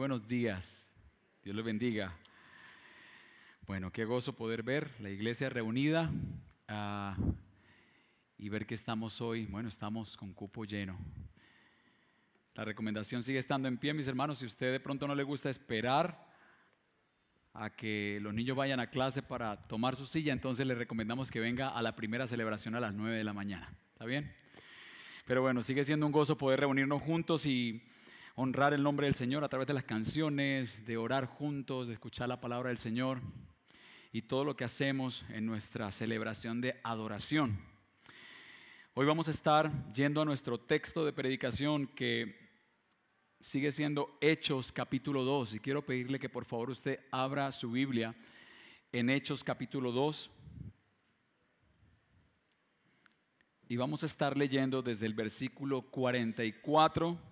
buenos días. Dios les bendiga. Bueno, qué gozo poder ver la iglesia reunida ah, y ver que estamos hoy. Bueno, estamos con cupo lleno. La recomendación sigue estando en pie, mis hermanos. Si usted de pronto no le gusta esperar a que los niños vayan a clase para tomar su silla, entonces le recomendamos que venga a la primera celebración a las 9 de la mañana. ¿Está bien? Pero bueno, sigue siendo un gozo poder reunirnos juntos y honrar el nombre del Señor a través de las canciones, de orar juntos, de escuchar la palabra del Señor y todo lo que hacemos en nuestra celebración de adoración. Hoy vamos a estar yendo a nuestro texto de predicación que sigue siendo Hechos capítulo 2 y quiero pedirle que por favor usted abra su Biblia en Hechos capítulo 2 y vamos a estar leyendo desde el versículo 44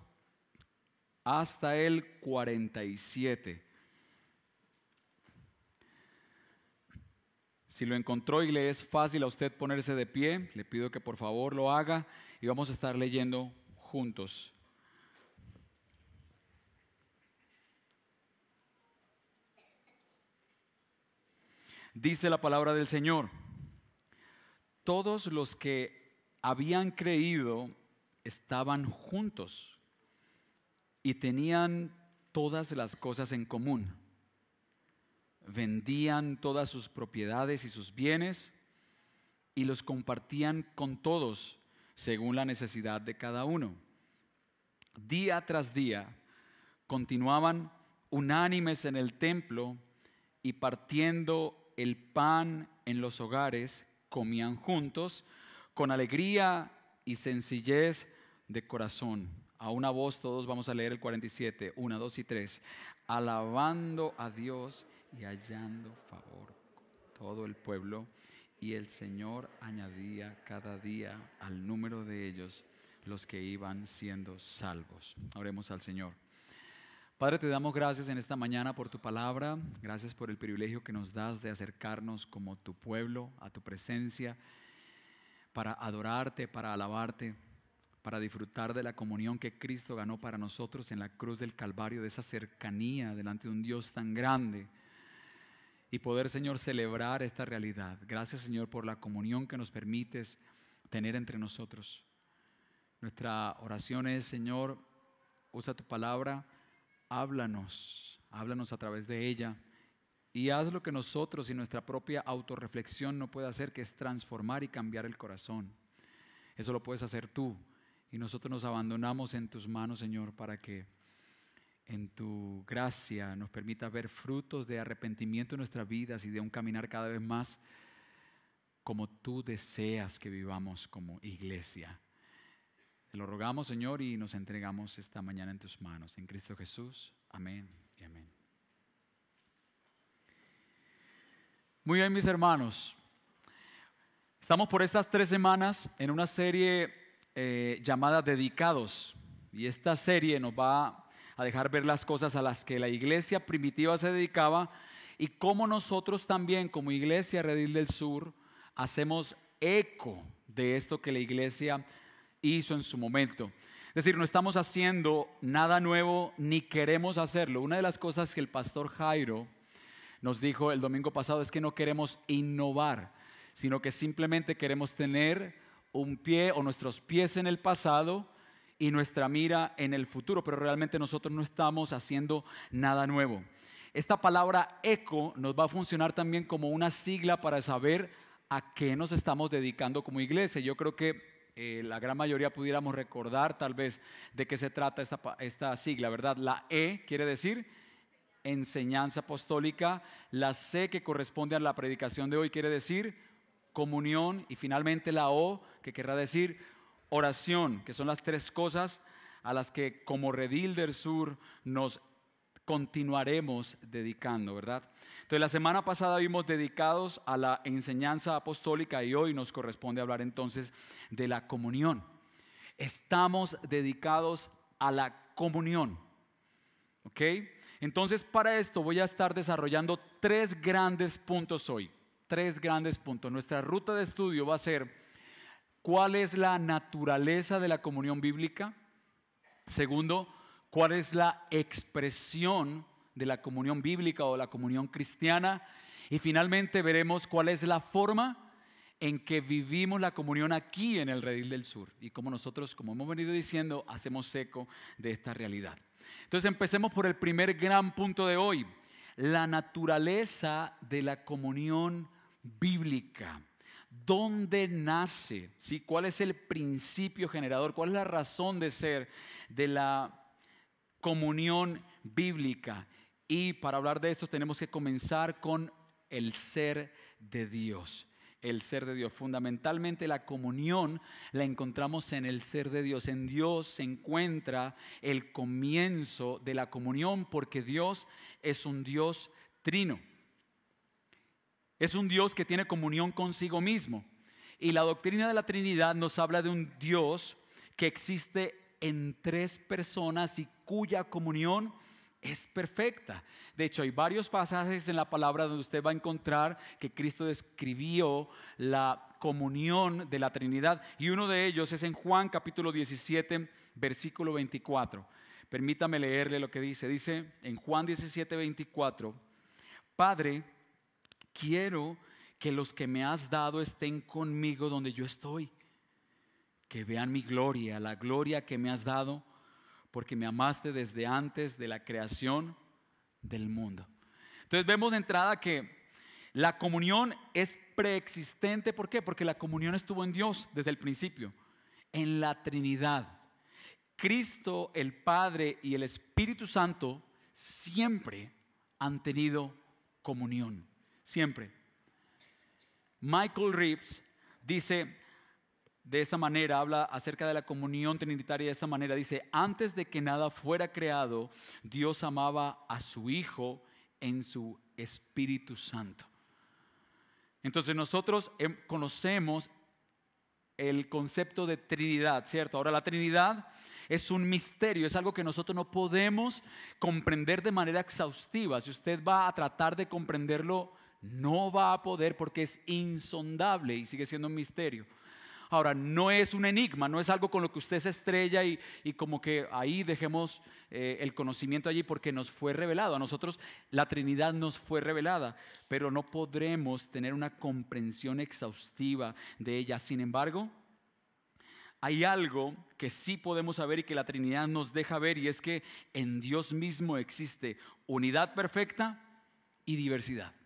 hasta el 47. Si lo encontró y le es fácil a usted ponerse de pie, le pido que por favor lo haga y vamos a estar leyendo juntos. Dice la palabra del Señor, todos los que habían creído estaban juntos y tenían todas las cosas en común. Vendían todas sus propiedades y sus bienes y los compartían con todos según la necesidad de cada uno. Día tras día continuaban unánimes en el templo y partiendo el pan en los hogares, comían juntos con alegría y sencillez de corazón a una voz todos vamos a leer el 47, 1, 2 y 3, alabando a Dios y hallando favor todo el pueblo. Y el Señor añadía cada día al número de ellos los que iban siendo salvos. Oremos al Señor. Padre, te damos gracias en esta mañana por tu palabra, gracias por el privilegio que nos das de acercarnos como tu pueblo a tu presencia, para adorarte, para alabarte para disfrutar de la comunión que Cristo ganó para nosotros en la cruz del Calvario, de esa cercanía delante de un Dios tan grande y poder, Señor, celebrar esta realidad. Gracias, Señor, por la comunión que nos permites tener entre nosotros. Nuestra oración es, Señor, usa tu palabra, háblanos, háblanos a través de ella y haz lo que nosotros y nuestra propia autorreflexión no puede hacer, que es transformar y cambiar el corazón. Eso lo puedes hacer tú y nosotros nos abandonamos en tus manos, Señor, para que en tu gracia nos permita ver frutos de arrepentimiento en nuestras vidas y de un caminar cada vez más como tú deseas que vivamos como iglesia. Te lo rogamos, Señor, y nos entregamos esta mañana en tus manos. En Cristo Jesús. Amén y amén. Muy bien, mis hermanos. Estamos por estas tres semanas en una serie eh, llamada Dedicados. Y esta serie nos va a dejar ver las cosas a las que la iglesia primitiva se dedicaba y cómo nosotros también como iglesia Redil del Sur hacemos eco de esto que la iglesia hizo en su momento. Es decir, no estamos haciendo nada nuevo ni queremos hacerlo. Una de las cosas que el pastor Jairo nos dijo el domingo pasado es que no queremos innovar, sino que simplemente queremos tener un pie o nuestros pies en el pasado y nuestra mira en el futuro, pero realmente nosotros no estamos haciendo nada nuevo. Esta palabra eco nos va a funcionar también como una sigla para saber a qué nos estamos dedicando como iglesia. Yo creo que eh, la gran mayoría pudiéramos recordar tal vez de qué se trata esta, esta sigla, ¿verdad? La E quiere decir enseñanza apostólica, la C que corresponde a la predicación de hoy quiere decir comunión y finalmente la O, que querrá decir oración, que son las tres cosas a las que como Redil del Sur nos continuaremos dedicando, ¿verdad? Entonces la semana pasada vimos dedicados a la enseñanza apostólica y hoy nos corresponde hablar entonces de la comunión. Estamos dedicados a la comunión, ¿ok? Entonces para esto voy a estar desarrollando tres grandes puntos hoy tres grandes puntos. Nuestra ruta de estudio va a ser cuál es la naturaleza de la comunión bíblica. Segundo, cuál es la expresión de la comunión bíblica o la comunión cristiana. Y finalmente veremos cuál es la forma en que vivimos la comunión aquí en el Redil del Sur y cómo nosotros, como hemos venido diciendo, hacemos eco de esta realidad. Entonces empecemos por el primer gran punto de hoy, la naturaleza de la comunión bíblica. ¿Dónde nace? ¿Sí? ¿Cuál es el principio generador? ¿Cuál es la razón de ser de la comunión bíblica? Y para hablar de esto tenemos que comenzar con el ser de Dios. El ser de Dios. Fundamentalmente la comunión la encontramos en el ser de Dios. En Dios se encuentra el comienzo de la comunión porque Dios es un Dios trino. Es un Dios que tiene comunión consigo mismo. Y la doctrina de la Trinidad nos habla de un Dios que existe en tres personas y cuya comunión es perfecta. De hecho, hay varios pasajes en la palabra donde usted va a encontrar que Cristo describió la comunión de la Trinidad y uno de ellos es en Juan capítulo 17, versículo 24. Permítame leerle lo que dice. Dice en Juan 17, 24, Padre, quiero que los que me has dado estén conmigo donde yo estoy, que vean mi gloria, la gloria que me has dado porque me amaste desde antes de la creación del mundo. Entonces vemos de entrada que la comunión es preexistente. ¿Por qué? Porque la comunión estuvo en Dios desde el principio, en la Trinidad. Cristo, el Padre y el Espíritu Santo siempre han tenido comunión, siempre. Michael Reeves dice, de esta manera, habla acerca de la comunión trinitaria de esta manera. Dice, antes de que nada fuera creado, Dios amaba a su Hijo en su Espíritu Santo. Entonces nosotros em, conocemos el concepto de Trinidad, ¿cierto? Ahora la Trinidad es un misterio, es algo que nosotros no podemos comprender de manera exhaustiva. Si usted va a tratar de comprenderlo, no va a poder porque es insondable y sigue siendo un misterio. Ahora, no es un enigma, no es algo con lo que usted se estrella y, como que ahí dejemos eh, el conocimiento allí porque nos fue revelado. A nosotros la Trinidad nos fue revelada, pero no podremos tener una comprensión exhaustiva de ella. Sin embargo, hay algo que sí podemos saber y que la Trinidad nos deja ver y es que en Dios mismo existe unidad perfecta y diversidad.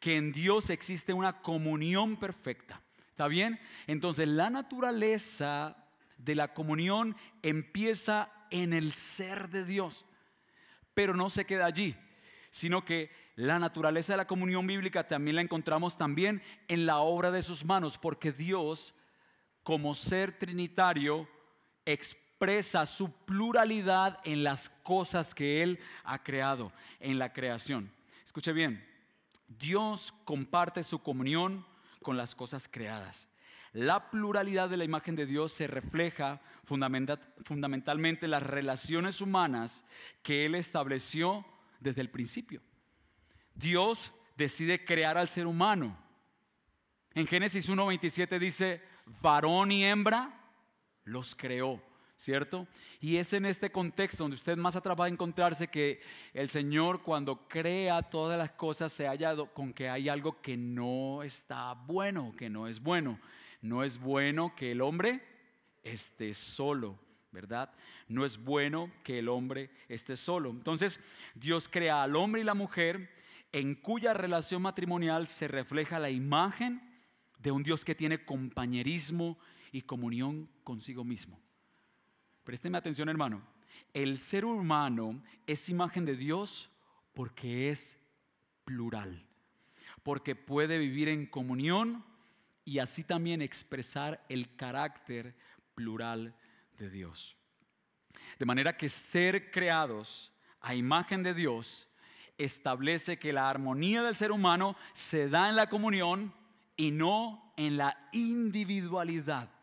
Que en Dios existe una comunión perfecta. ¿Está bien? Entonces la naturaleza de la comunión empieza en el ser de Dios, pero no se queda allí, sino que la naturaleza de la comunión bíblica también la encontramos también en la obra de sus manos, porque Dios, como ser trinitario, expresa su pluralidad en las cosas que Él ha creado, en la creación. Escuche bien, Dios comparte su comunión con las cosas creadas. La pluralidad de la imagen de Dios se refleja fundamentalmente en las relaciones humanas que Él estableció desde el principio. Dios decide crear al ser humano. En Génesis 1.27 dice, varón y hembra los creó. ¿Cierto? Y es en este contexto donde usted más atrás va a encontrarse que el Señor cuando crea todas las cosas se halla con que hay algo que no está bueno, que no es bueno. No es bueno que el hombre esté solo, ¿verdad? No es bueno que el hombre esté solo. Entonces Dios crea al hombre y la mujer en cuya relación matrimonial se refleja la imagen de un Dios que tiene compañerismo y comunión consigo mismo. Présteme atención, hermano. El ser humano es imagen de Dios porque es plural, porque puede vivir en comunión y así también expresar el carácter plural de Dios. De manera que ser creados a imagen de Dios establece que la armonía del ser humano se da en la comunión y no en la individualidad.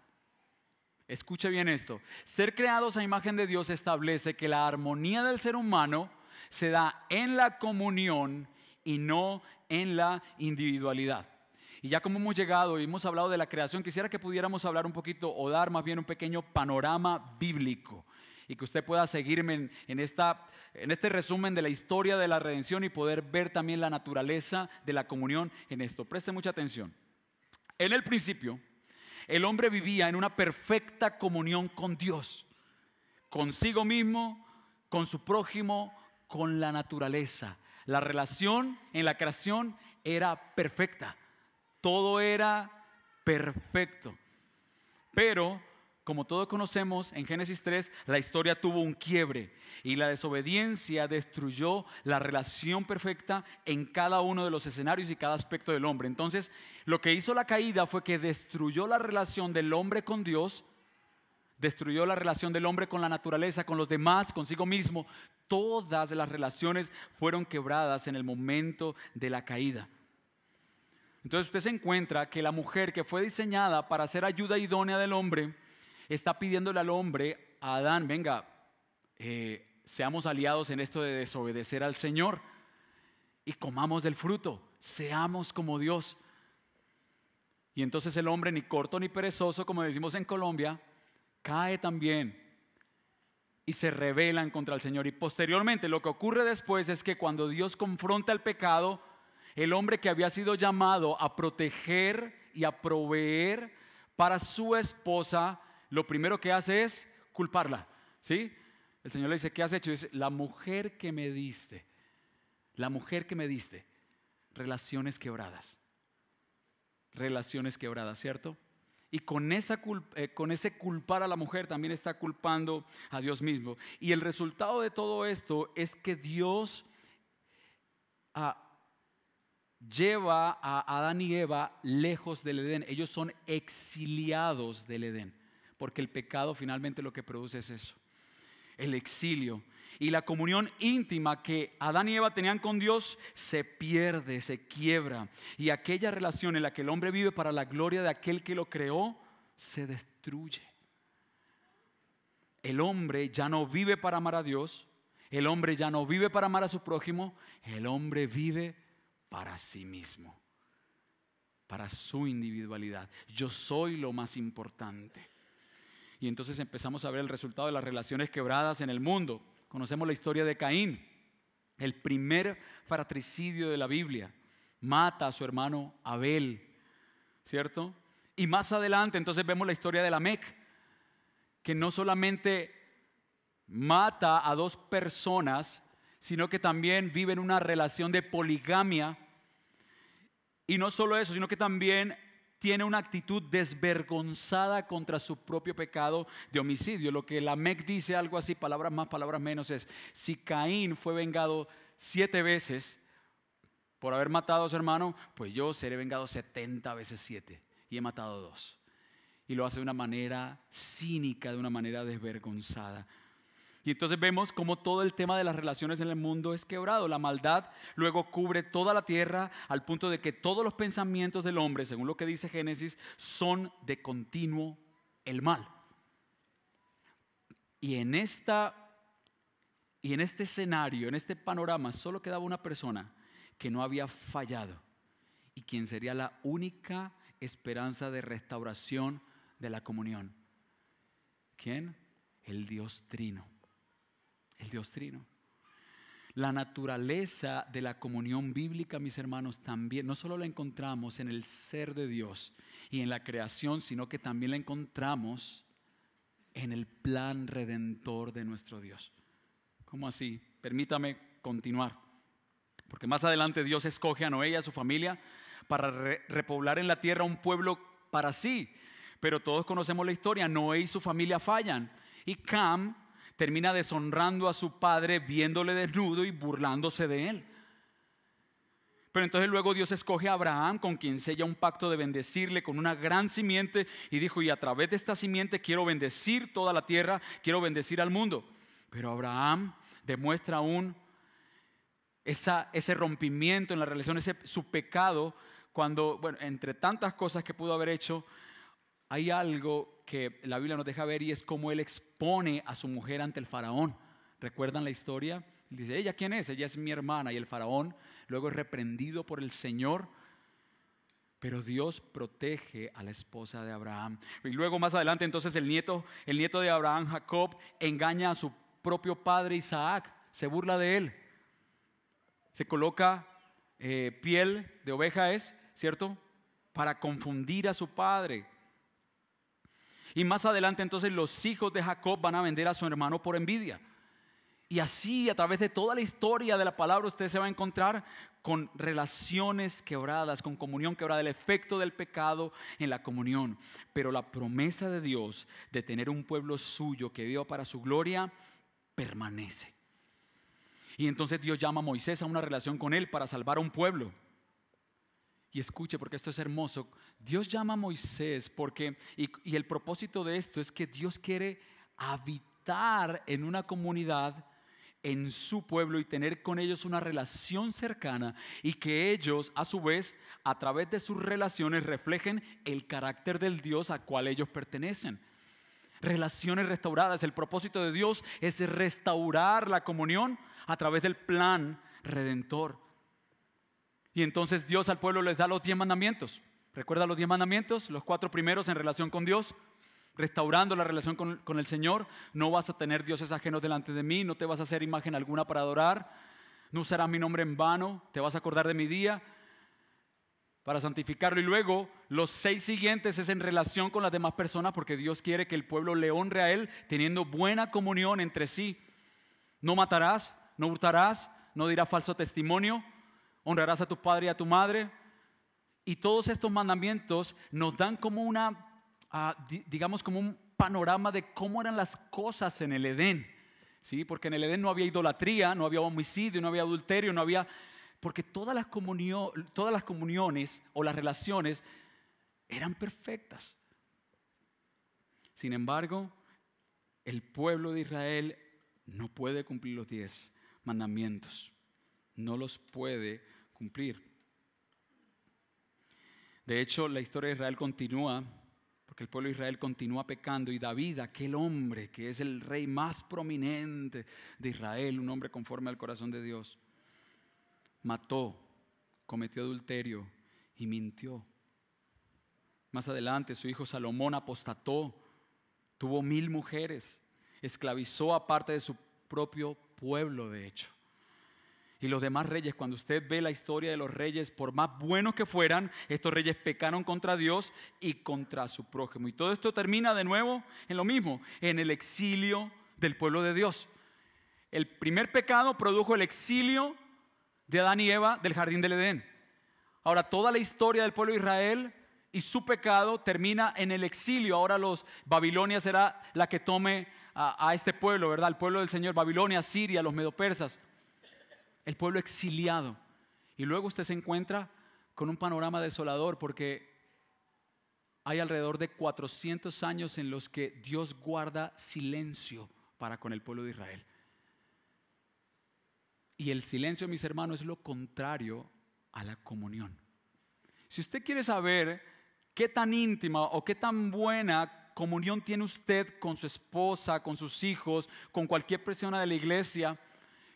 Escuche bien esto. Ser creados a imagen de Dios establece que la armonía del ser humano se da en la comunión y no en la individualidad. Y ya como hemos llegado y hemos hablado de la creación, quisiera que pudiéramos hablar un poquito o dar más bien un pequeño panorama bíblico. y que usted pueda seguirme en, esta, en este resumen de la historia de la redención y poder ver también la naturaleza de la comunión en esto. Preste mucha atención. En el principio, el hombre vivía en una perfecta comunión con Dios, consigo mismo, con su prójimo, con la naturaleza. La relación en la creación era perfecta. Todo era perfecto. Pero, como todos conocemos, en Génesis 3 la historia tuvo un quiebre y la desobediencia destruyó la relación perfecta en cada uno de los escenarios y cada aspecto del hombre. Entonces, lo que hizo la caída fue que destruyó la relación del hombre con Dios, destruyó la relación del hombre con la naturaleza, con los demás, consigo mismo. Todas las relaciones fueron quebradas en el momento de la caída. Entonces usted se encuentra que la mujer que fue diseñada para ser ayuda idónea del hombre, está pidiéndole al hombre, a Adán, venga, eh, seamos aliados en esto de desobedecer al Señor y comamos del fruto, seamos como Dios. Y entonces el hombre, ni corto ni perezoso, como decimos en Colombia, cae también y se rebelan contra el Señor. Y posteriormente lo que ocurre después es que cuando Dios confronta el pecado, el hombre que había sido llamado a proteger y a proveer para su esposa, lo primero que hace es culparla. ¿Sí? El Señor le dice, ¿qué has hecho? dice, la mujer que me diste, la mujer que me diste, relaciones quebradas. Relaciones quebradas, ¿cierto? Y con, esa eh, con ese culpar a la mujer también está culpando a Dios mismo. Y el resultado de todo esto es que Dios ah, lleva a Adán y Eva lejos del Edén. Ellos son exiliados del Edén, porque el pecado finalmente lo que produce es eso, el exilio. Y la comunión íntima que Adán y Eva tenían con Dios se pierde, se quiebra. Y aquella relación en la que el hombre vive para la gloria de aquel que lo creó, se destruye. El hombre ya no vive para amar a Dios, el hombre ya no vive para amar a su prójimo, el hombre vive para sí mismo, para su individualidad. Yo soy lo más importante. Y entonces empezamos a ver el resultado de las relaciones quebradas en el mundo. Conocemos la historia de Caín, el primer fratricidio de la Biblia. Mata a su hermano Abel, ¿cierto? Y más adelante entonces vemos la historia de la Mec, que no solamente mata a dos personas, sino que también vive en una relación de poligamia y no solo eso, sino que también tiene una actitud desvergonzada contra su propio pecado de homicidio. Lo que la MEC dice algo así, palabras más, palabras menos, es, si Caín fue vengado siete veces por haber matado a su hermano, pues yo seré vengado setenta veces siete y he matado dos. Y lo hace de una manera cínica, de una manera desvergonzada. Y entonces vemos cómo todo el tema de las relaciones en el mundo es quebrado. La maldad luego cubre toda la tierra al punto de que todos los pensamientos del hombre, según lo que dice Génesis, son de continuo el mal. Y en esta y en este escenario, en este panorama, solo quedaba una persona que no había fallado y quien sería la única esperanza de restauración de la comunión. ¿Quién? El Dios Trino el Dios Trino. La naturaleza de la comunión bíblica, mis hermanos, también no solo la encontramos en el ser de Dios y en la creación, sino que también la encontramos en el plan redentor de nuestro Dios. ¿Cómo así? Permítame continuar. Porque más adelante Dios escoge a Noé y a su familia para repoblar en la tierra un pueblo para sí. Pero todos conocemos la historia. Noé y su familia fallan. Y Cam termina deshonrando a su padre viéndole desnudo y burlándose de él. Pero entonces luego Dios escoge a Abraham con quien sella un pacto de bendecirle con una gran simiente y dijo, y a través de esta simiente quiero bendecir toda la tierra, quiero bendecir al mundo. Pero Abraham demuestra aún esa, ese rompimiento en la relación, ese, su pecado, cuando, bueno, entre tantas cosas que pudo haber hecho, hay algo que la Biblia nos deja ver y es cómo él expone a su mujer ante el faraón. ¿Recuerdan la historia? dice, ¿ella quién es? Ella es mi hermana. Y el faraón luego es reprendido por el Señor. pero Dios protege a la esposa de Abraham. Y luego más adelante entonces el nieto, el nieto de Abraham, Jacob, engaña a su propio padre Isaac, se burla de él. Se coloca eh, piel de oveja es, ¿cierto? Para confundir a su padre. Y más adelante entonces los hijos de Jacob van a vender a su hermano por envidia. Y así a través de toda la historia de la palabra usted se va a encontrar con relaciones quebradas, con comunión quebrada, el efecto del pecado en la comunión. Pero la promesa de Dios de tener un pueblo suyo que viva para su gloria permanece. Y entonces Dios llama a Moisés a una relación con él para salvar a un pueblo. Y escuche, porque esto es hermoso. Dios llama a Moisés porque, y, el propósito de esto es que Dios quiere habitar en una comunidad en su pueblo y tener con ellos una relación cercana y que ellos a su vez a través de sus relaciones reflejen el carácter del Dios a cual ellos pertenecen. Relaciones restauradas. El propósito de Dios es restaurar la comunión a través del plan redentor. Y entonces Dios al pueblo les da los diez mandamientos. ¿Recuerda los diez mandamientos? Los cuatro primeros en relación con Dios restaurando la relación con, el Señor. No vas a tener dioses ajenos delante de mí, no te vas a hacer imagen alguna para adorar, no usarás mi nombre en vano, te vas a acordar de mi día para santificarlo. Y luego los seis siguientes es en relación con las demás personas porque Dios quiere que el pueblo le honre a Él teniendo buena comunión entre sí. No matarás, no hurtarás, no dirás falso testimonio, honrarás a tu padre y a tu madre. Y todos estos mandamientos nos dan como una digamos, como un panorama de cómo eran las cosas en el Edén. ¿sí? Porque en el Edén no había idolatría, no había homicidio, no había adulterio, no había... Porque todas las, todas las comuniones o las relaciones eran perfectas. Sin embargo, el pueblo de Israel no puede cumplir los diez mandamientos. No los puede cumplir. De hecho, la historia de Israel continúa porque el pueblo de Israel continúa pecando y David, aquel hombre que es el rey más prominente de Israel, un hombre conforme al corazón de Dios, mató, cometió adulterio y mintió. Más adelante su hijo Salomón apostató, tuvo mil mujeres, esclavizó a parte de su propio pueblo, de hecho y los demás reyes, cuando usted ve la historia de los reyes, por más buenos que fueran, estos reyes pecaron contra Dios y contra su prójimo. Y todo esto termina de nuevo en lo mismo, en el exilio del pueblo de Dios. El primer pecado produjo el exilio de Adán y Eva del jardín del Edén. Ahora, toda la historia del pueblo de Israel y su pecado termina en el exilio. Ahora los Babilonia será la que tome a, este pueblo, ¿verdad? El pueblo del Señor, Babilonia, Siria, los medopersas el pueblo exiliado. Y luego usted se encuentra con un panorama desolador porque hay alrededor de 400 años en los que Dios guarda silencio para con el pueblo de Israel. Y el silencio, mis hermanos, es lo contrario a la comunión. Si usted quiere saber qué tan íntima o qué tan buena comunión tiene usted con su esposa, con sus hijos, con cualquier persona de la iglesia,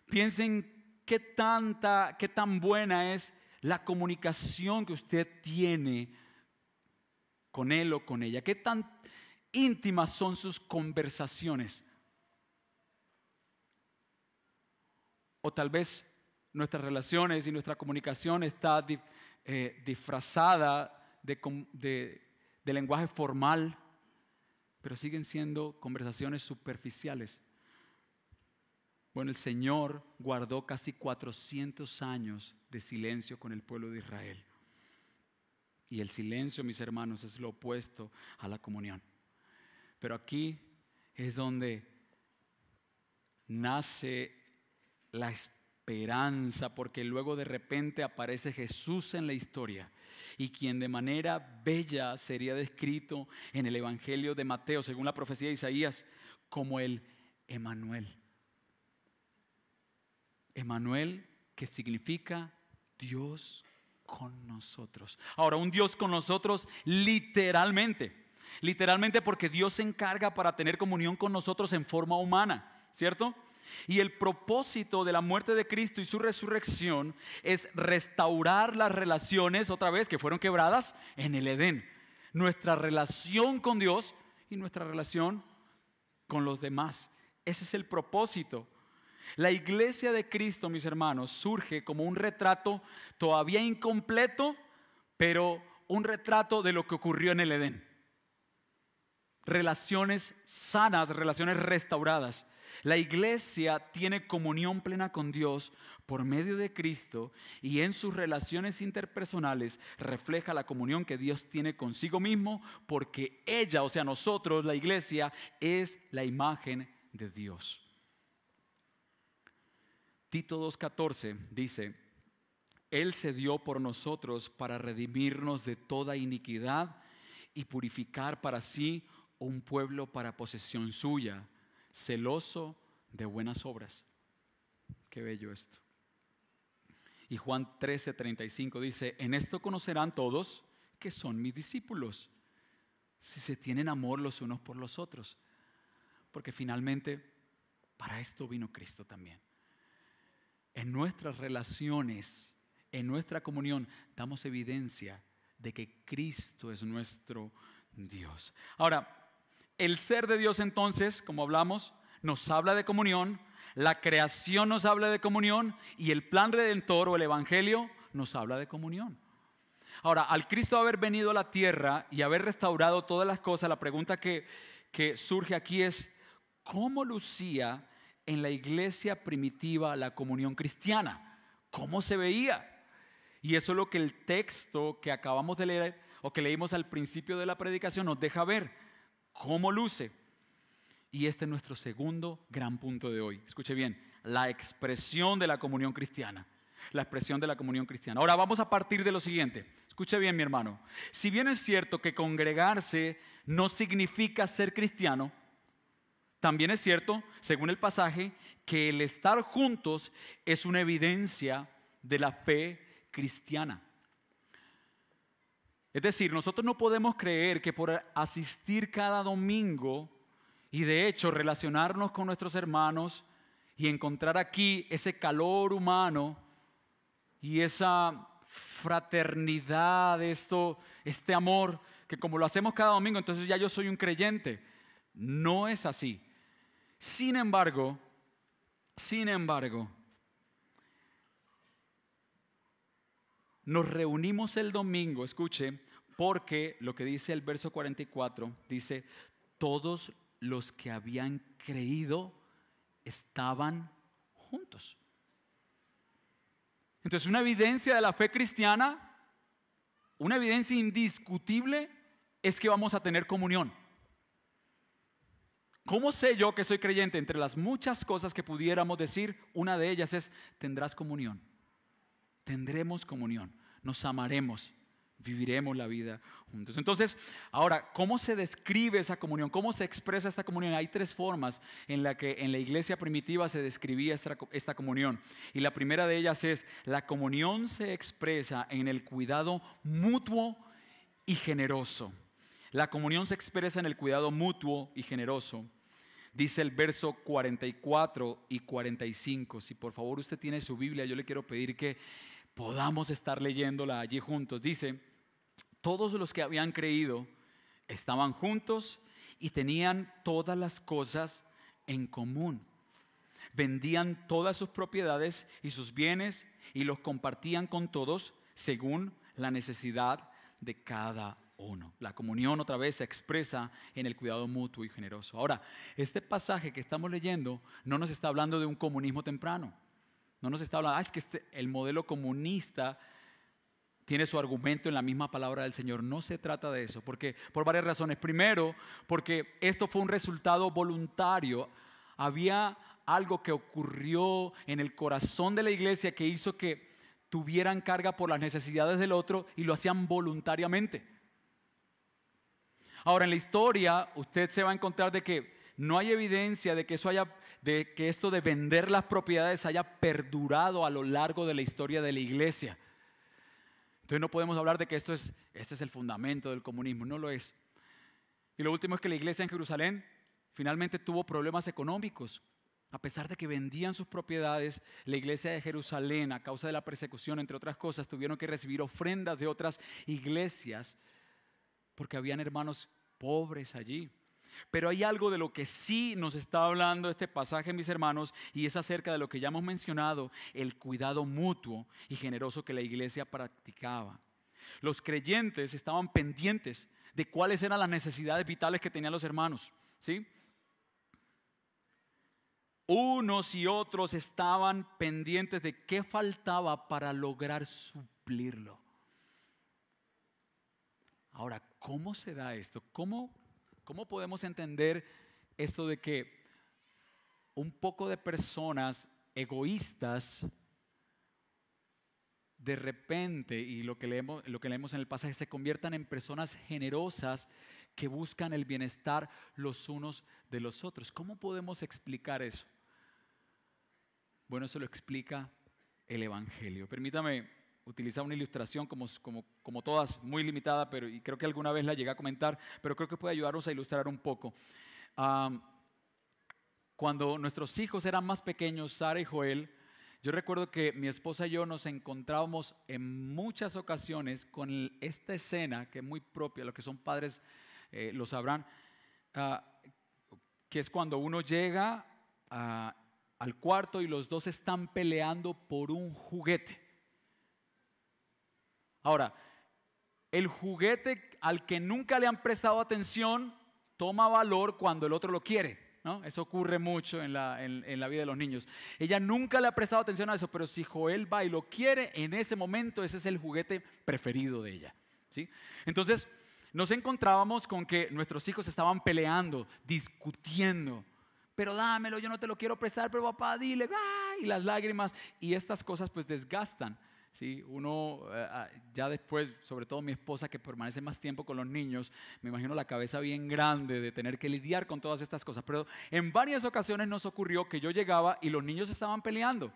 piensen qué tanta, qué tan buena es la comunicación que usted tiene con él o con ella, qué tan íntimas son sus conversaciones. O tal vez nuestras relaciones y nuestra comunicación está eh, disfrazada de lenguaje formal, pero siguen siendo conversaciones superficiales. Bueno, el Señor guardó casi 400 años de silencio con el pueblo de Israel. Y el silencio, mis hermanos, es lo opuesto a la comunión. Pero aquí es donde nace la esperanza, porque luego de repente aparece Jesús en la historia y quien de manera bella sería descrito en el Evangelio de Mateo, según la profecía de Isaías, como el Emanuel. Emanuel, que significa Dios con nosotros. Ahora, un Dios con nosotros literalmente. Literalmente porque Dios se encarga para tener comunión con nosotros en forma humana, ¿cierto? Y el propósito de la muerte de Cristo y su resurrección es restaurar las relaciones, otra vez, que fueron quebradas en el Edén. Nuestra relación con Dios y nuestra relación con los demás. Ese es el propósito. La iglesia de Cristo, mis hermanos, surge como un retrato todavía incompleto, pero un retrato de lo que ocurrió en el Edén. Relaciones sanas, relaciones restauradas. La iglesia tiene comunión plena con Dios por medio de Cristo y en sus relaciones interpersonales refleja la comunión que Dios tiene consigo mismo porque ella, o sea, nosotros, la iglesia, es la imagen de Dios. Tito 2.14 dice, Él se dio por nosotros para redimirnos de toda iniquidad y purificar para sí un pueblo para posesión suya, celoso de buenas obras. Qué bello esto. Y Juan 13:35 dice, en esto conocerán todos que son mis discípulos, si se tienen amor los unos por los otros. Porque finalmente para esto vino Cristo también en nuestras relaciones, en nuestra comunión, damos evidencia de que Cristo es nuestro Dios. Ahora, el ser de Dios entonces, como hablamos, nos habla de comunión, la creación nos habla de comunión y el plan redentor o el Evangelio nos habla de comunión. Ahora, al Cristo haber venido a la tierra y haber restaurado todas las cosas, la pregunta que, que surge aquí es, ¿cómo lucía en la iglesia primitiva la comunión cristiana. ¿Cómo se veía? Y eso es lo que el texto que acabamos de leer o que leímos al principio de la predicación nos deja ver. ¿Cómo luce? Y este es nuestro segundo gran punto de hoy. Escuche bien, la expresión de la comunión cristiana. La expresión de la comunión cristiana. Ahora vamos a partir de lo siguiente. Escuche bien, mi hermano. Si bien es cierto que congregarse no significa ser cristiano, también es cierto, según el pasaje, que el estar juntos es una evidencia de la fe cristiana. Es decir, nosotros no podemos creer que por asistir cada domingo y de hecho relacionarnos con nuestros hermanos y encontrar aquí ese calor humano y esa fraternidad, esto, este amor, que como lo hacemos cada domingo, entonces ya yo soy un creyente. No es así. Sin embargo, sin embargo, nos reunimos el domingo, escuche, porque lo que dice el verso 44, dice, todos los que habían creído estaban juntos. Entonces, una evidencia de la fe cristiana, una evidencia indiscutible, es que vamos a tener comunión. ¿Cómo sé yo que soy creyente? Entre las muchas cosas que pudiéramos decir, una de ellas es, tendrás comunión. Tendremos comunión. Nos amaremos. Viviremos la vida juntos. Entonces, ahora, ¿cómo se describe esa comunión? ¿Cómo se expresa esta comunión? Hay tres formas en la que en la iglesia primitiva se describía esta, esta comunión. Y la primera de ellas es, la comunión se expresa en el cuidado mutuo y generoso. La comunión se expresa en el cuidado mutuo y generoso. Dice el verso 44 y 45. Si por favor usted tiene su Biblia, yo le quiero pedir que podamos estar leyéndola allí juntos. Dice, todos los que habían creído estaban juntos y tenían todas las cosas en común. Vendían todas sus propiedades y sus bienes y los compartían con todos según la necesidad de cada uno. La comunión otra vez se expresa en el cuidado mutuo y generoso. Ahora, este pasaje que estamos leyendo no nos está hablando de un comunismo temprano. No nos está hablando, ah, es que este, el modelo comunista tiene su argumento en la misma palabra del Señor. No se trata de eso, porque por varias razones. Primero, porque esto fue un resultado voluntario. Había algo que ocurrió en el corazón de la iglesia que hizo que tuvieran carga por las necesidades del otro y lo hacían voluntariamente. Ahora, en la historia, usted se va a encontrar de que no hay evidencia de que eso haya, de que esto de vender las propiedades haya perdurado a lo largo de la historia de la iglesia. Entonces no podemos hablar de que esto es, este es el fundamento del comunismo, no lo es. Y lo último es que la iglesia en Jerusalén finalmente tuvo problemas económicos. a pesar de que vendían sus propiedades, la iglesia de Jerusalén, a causa de la persecución, entre otras cosas, tuvieron que recibir ofrendas de otras iglesias porque habían hermanos pobres allí. Pero hay algo de lo que sí nos está hablando este pasaje, mis hermanos, y es acerca de lo que ya hemos mencionado, el cuidado mutuo y generoso que la iglesia practicaba. Los creyentes estaban pendientes de cuáles eran las necesidades vitales que tenían los hermanos, ¿sí? Unos y otros estaban pendientes de qué faltaba para lograr suplirlo. Ahora, ¿cómo se da esto? ¿Cómo, cómo podemos entender esto de que un poco de personas egoístas de repente, y lo que, leemos, lo que leemos en el pasaje, se conviertan en personas generosas que buscan el bienestar los unos de los otros. ¿Cómo podemos explicar eso? Bueno, eso lo explica el Evangelio. Permítame utilizar una ilustración como, como, como todas, muy limitada, pero y creo que alguna vez la llegué a comentar, pero creo que puede ayudarnos a ilustrar un poco. cuando nuestros hijos eran más pequeños, Sara y Joel, yo recuerdo que mi esposa y yo nos encontrábamos en muchas ocasiones con esta escena que es muy propia, los que son padres eh, lo sabrán, ah, que es cuando uno llega a al cuarto y los dos están peleando por un juguete. Ahora, el juguete al que nunca le han prestado atención toma valor cuando el otro lo quiere. ¿no? Eso ocurre mucho en la, en la vida de los niños. Ella nunca le ha prestado atención a eso, pero si Joel va y lo quiere, en ese momento ese es el juguete preferido de ella. ¿sí? Entonces, nos encontrábamos con que nuestros hijos estaban peleando, discutiendo pero dámelo, yo no te lo quiero prestar, pero papá, dile, y las lágrimas, y estas cosas pues desgastan. ¿Sí? Uno, eh, ah, ya después, sobre todo mi esposa que permanece más tiempo con los niños, me imagino la cabeza bien grande de tener que lidiar con todas estas cosas. Pero en varias ocasiones nos ocurrió que yo llegaba y los niños estaban peleando,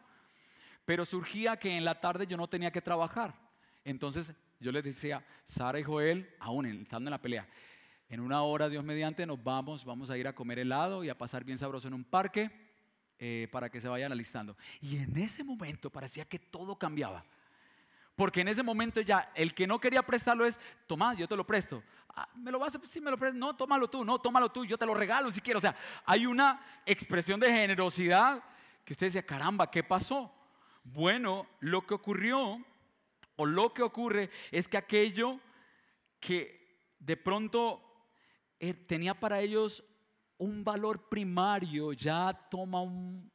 pero surgía que en la tarde yo no tenía que trabajar. Entonces yo les decía, Sara y Joel, aún estando en la pelea, en una hora, Dios mediante, nos vamos, vamos a ir a comer helado y a pasar bien sabroso en un parque eh, para que se vayan alistando. Y en ese momento parecía que todo cambiaba. Porque en ese momento ya el que no quería prestarlo es, toma, yo te lo presto. Ah, ¿Me lo vas a sí, me lo presto? No, tómalo tú, no, tómalo tú, yo te lo regalo si quiero. O sea, hay una expresión de generosidad que usted decía, caramba, ¿qué pasó? Bueno, lo que ocurrió o lo que ocurre es que aquello que de pronto eh, tenía para ellos un valor primario, ya toma un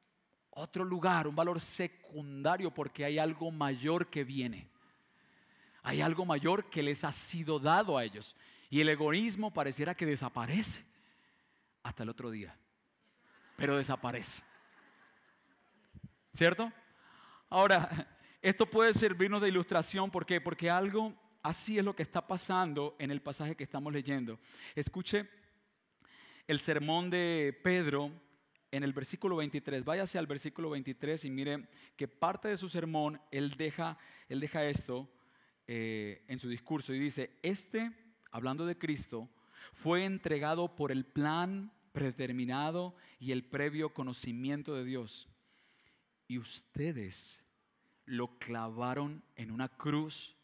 otro lugar, un valor secundario, porque hay algo mayor que viene. Hay algo mayor que les ha sido dado a ellos. Y el egoísmo pareciera que desaparece hasta el otro día. Pero desaparece. ¿Cierto? Ahora, esto puede servirnos de ilustración. ¿Por qué? Porque algo Así es lo que está pasando en el pasaje que estamos leyendo. Escuche el sermón de Pedro en el versículo 23. Váyase al versículo 23 y mire que parte de su sermón él deja, él deja esto eh, en su discurso y dice, este, hablando de Cristo, fue entregado por el plan predeterminado y el previo conocimiento de Dios. Y ustedes lo clavaron en una cruz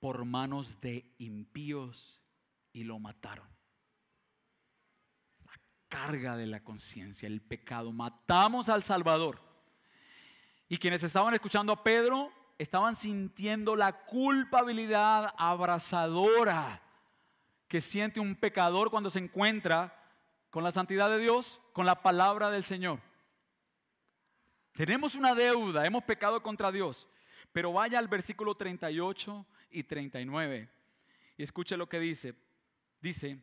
por manos de impíos y lo mataron. La carga de la conciencia, el pecado. Matamos al Salvador. Y quienes estaban escuchando a Pedro estaban sintiendo la culpabilidad abrazadora que siente un pecador cuando se encuentra con la santidad de Dios, con la palabra del Señor. Tenemos una deuda, hemos pecado contra Dios. Pero vaya al versículo 38 y 39 y escuche lo que dice. Dice,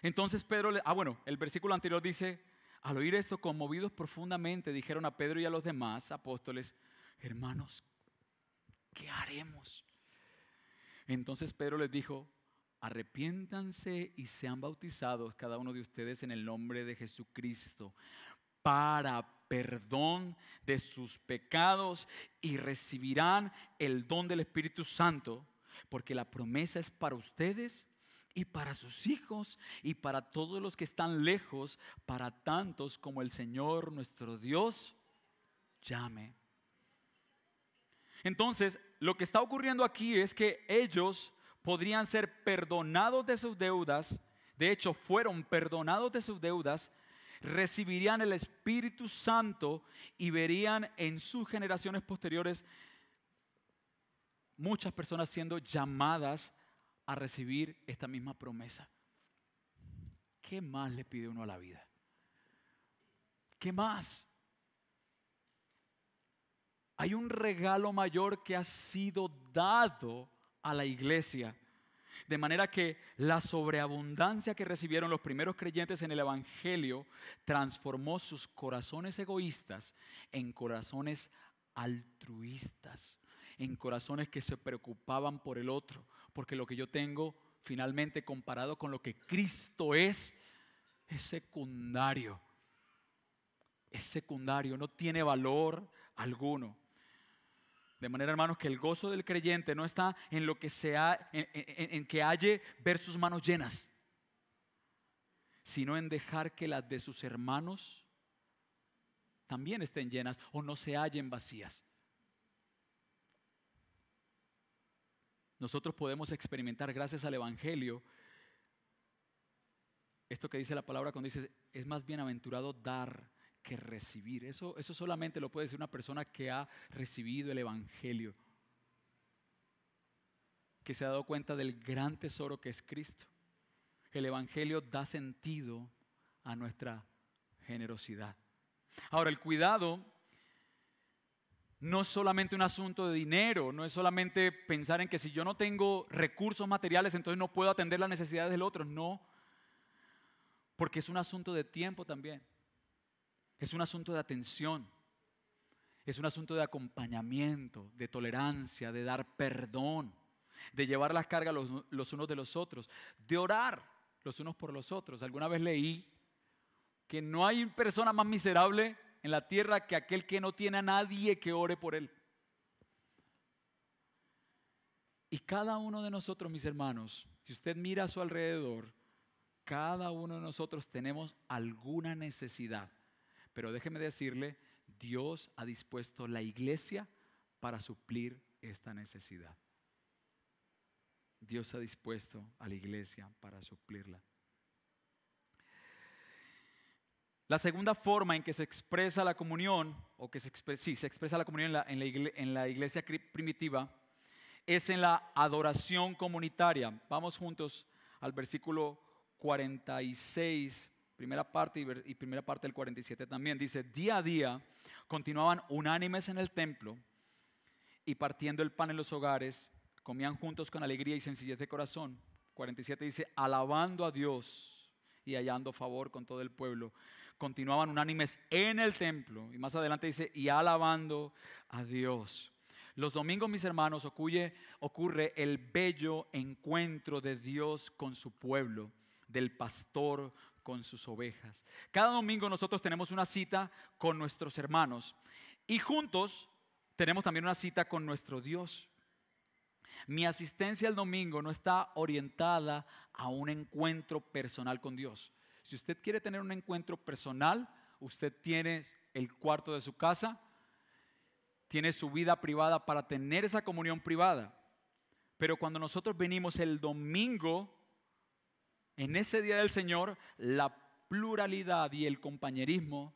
entonces Pedro, le, ah bueno, el versículo anterior dice, al oír esto, conmovidos profundamente, dijeron a Pedro y a los demás apóstoles, hermanos, ¿qué haremos? Entonces Pedro les dijo, arrepiéntanse y sean bautizados cada uno de ustedes en el nombre de Jesucristo para perdón de sus pecados y recibirán el don del Espíritu Santo, porque la promesa es para ustedes y para sus hijos y para todos los que están lejos, para tantos como el Señor nuestro Dios llame. Entonces, lo que está ocurriendo aquí es que ellos podrían ser perdonados de sus deudas, de hecho fueron perdonados de sus deudas, recibirían el Espíritu Santo y verían en sus generaciones posteriores muchas personas siendo llamadas a recibir esta misma promesa. ¿Qué más le pide uno a la vida? ¿Qué más? Hay un regalo mayor que ha sido dado a la iglesia. De manera que la sobreabundancia que recibieron los primeros creyentes en el Evangelio transformó sus corazones egoístas en corazones altruistas, en corazones que se preocupaban por el otro, porque lo que yo tengo finalmente comparado con lo que Cristo es, es secundario. Es secundario, no tiene valor alguno. De manera, hermanos, que el gozo del creyente no está en lo que sea, en, que halle ver sus manos llenas, sino en dejar que las de sus hermanos también estén llenas o no se hallen vacías. Nosotros podemos experimentar gracias al Evangelio esto que dice la palabra cuando dice, es más bienaventurado dar que recibir. Eso, eso solamente lo puede decir una persona que ha recibido el Evangelio, que se ha dado cuenta del gran tesoro que es Cristo. El Evangelio da sentido a nuestra generosidad. Ahora, el cuidado no es solamente un asunto de dinero, no es solamente pensar en que si yo no tengo recursos materiales, entonces no puedo atender las necesidades del otro. No, porque es un asunto de tiempo también. Es un asunto de atención. Es un asunto de acompañamiento, de tolerancia, de dar perdón, de llevar las cargas los, unos de los otros, de orar los unos por los otros. Alguna vez leí que no hay persona más miserable en la tierra que aquel que no tiene a nadie que ore por él. Y cada uno de nosotros, mis hermanos, si usted mira a su alrededor, cada uno de nosotros tenemos alguna necesidad. Pero déjeme decirle, Dios ha dispuesto la iglesia para suplir esta necesidad. Dios ha dispuesto a la iglesia para suplirla. La segunda forma en que se expresa la comunión, o que se expresa, sí, se expresa la comunión en la, en, la iglesia, primitiva, es en la adoración comunitaria. Vamos juntos al versículo 46 primera parte y primera parte del 47 también, dice, día a día continuaban unánimes en el templo y partiendo el pan en los hogares, comían juntos con alegría y sencillez de corazón. 47 dice, alabando a Dios y hallando favor con todo el pueblo. Continuaban unánimes en el templo. Y más adelante dice, y alabando a Dios. Los domingos, mis hermanos, ocurre, ocurre el bello encuentro de Dios con su pueblo, del pastor con sus ovejas. Cada domingo nosotros tenemos una cita con nuestros hermanos y juntos tenemos también una cita con nuestro Dios. Mi asistencia el domingo no está orientada a un encuentro personal con Dios. Si usted quiere tener un encuentro personal, usted tiene el cuarto de su casa, tiene su vida privada para tener esa comunión privada. Pero cuando nosotros venimos el domingo en ese día del Señor, la pluralidad y el compañerismo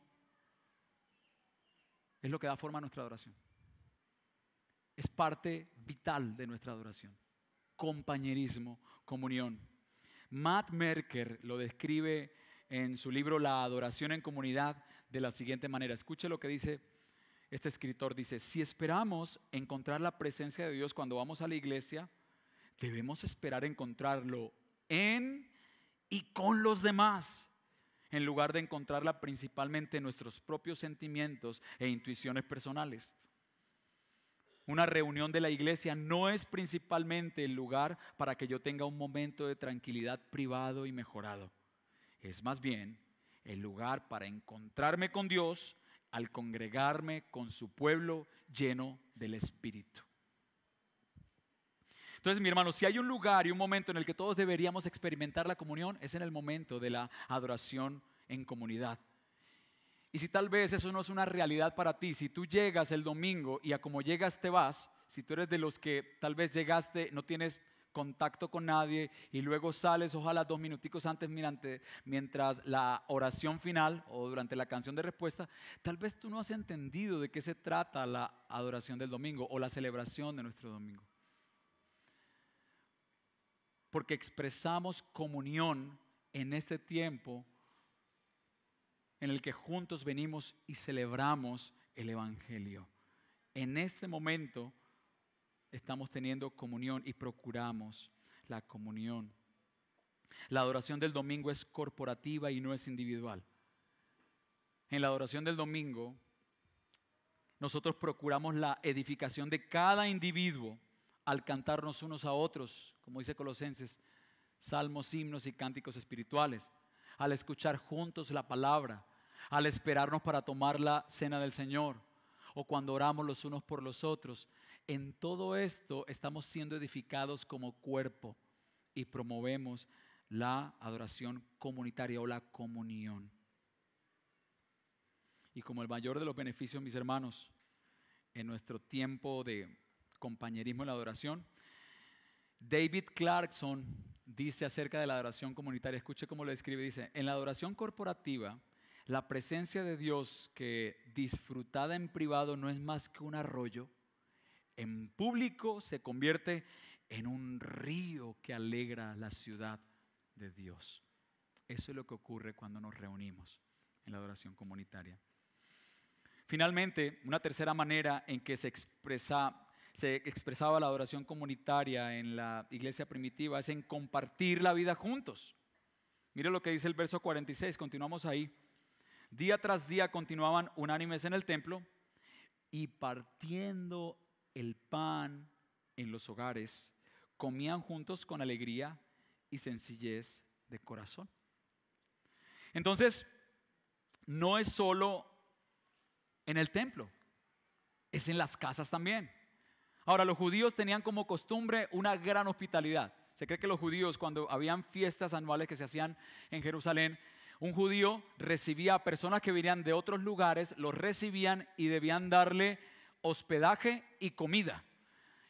es lo que da forma a nuestra adoración. Es parte vital de nuestra adoración. Compañerismo, comunión. Matt Merker lo describe en su libro La adoración en comunidad de la siguiente manera. Escuche lo que dice este escritor. Dice, si esperamos encontrar la presencia de Dios cuando vamos a la iglesia, debemos esperar encontrarlo en y con los demás, en lugar de encontrarla principalmente en nuestros propios sentimientos e intuiciones personales. Una reunión de la iglesia no es principalmente el lugar para que yo tenga un momento de tranquilidad privado y mejorado. Es más bien el lugar para encontrarme con Dios al congregarme con su pueblo lleno del Espíritu. Entonces, mi hermano, si hay un lugar y un momento en el que todos deberíamos experimentar la comunión, es en el momento de la adoración en comunidad. Y si tal vez eso no es una realidad para ti, si tú llegas el domingo y a como llegas te vas, si tú eres de los que tal vez llegaste, no tienes contacto con nadie y luego sales, ojalá dos minuticos antes mientras la oración final o durante la canción de respuesta, tal vez tú no has entendido de qué se trata la adoración del domingo o la celebración de nuestro domingo. Porque expresamos comunión en este tiempo en el que juntos venimos y celebramos el Evangelio. En este momento estamos teniendo comunión y procuramos la comunión. La adoración del domingo es corporativa y no es individual. En la adoración del domingo, nosotros procuramos la edificación de cada individuo al cantarnos unos a otros, como dice Colosenses, salmos, himnos y cánticos espirituales, al escuchar juntos la palabra, al esperarnos para tomar la cena del Señor o cuando oramos los unos por los otros. En todo esto estamos siendo edificados como cuerpo y promovemos la adoración comunitaria o la comunión. Y como el mayor de los beneficios, mis hermanos, en nuestro tiempo de compañerismo en la adoración, David Clarkson dice acerca de la adoración comunitaria, escuche cómo lo describe, dice, en la adoración corporativa, la presencia de Dios que disfrutada en privado no es más que un arroyo, en público se convierte en un río que alegra la ciudad de Dios. Eso es lo que ocurre cuando nos reunimos en la adoración comunitaria. Finalmente, una tercera manera en que se, expresa, se expresaba la adoración comunitaria en la iglesia primitiva es en compartir la vida juntos. Mire lo que dice el verso 46, continuamos ahí. Día tras día continuaban unánimes en el templo y partiendo el pan en los hogares, comían juntos con alegría y sencillez de corazón. Entonces, no es solo en el templo, es en las casas también. Ahora, los judíos tenían como costumbre una gran hospitalidad. Se cree que los judíos, cuando habían fiestas anuales que se hacían en Jerusalén, un judío recibía a personas que venían de otros lugares, los recibían y debían darle hospedaje y comida.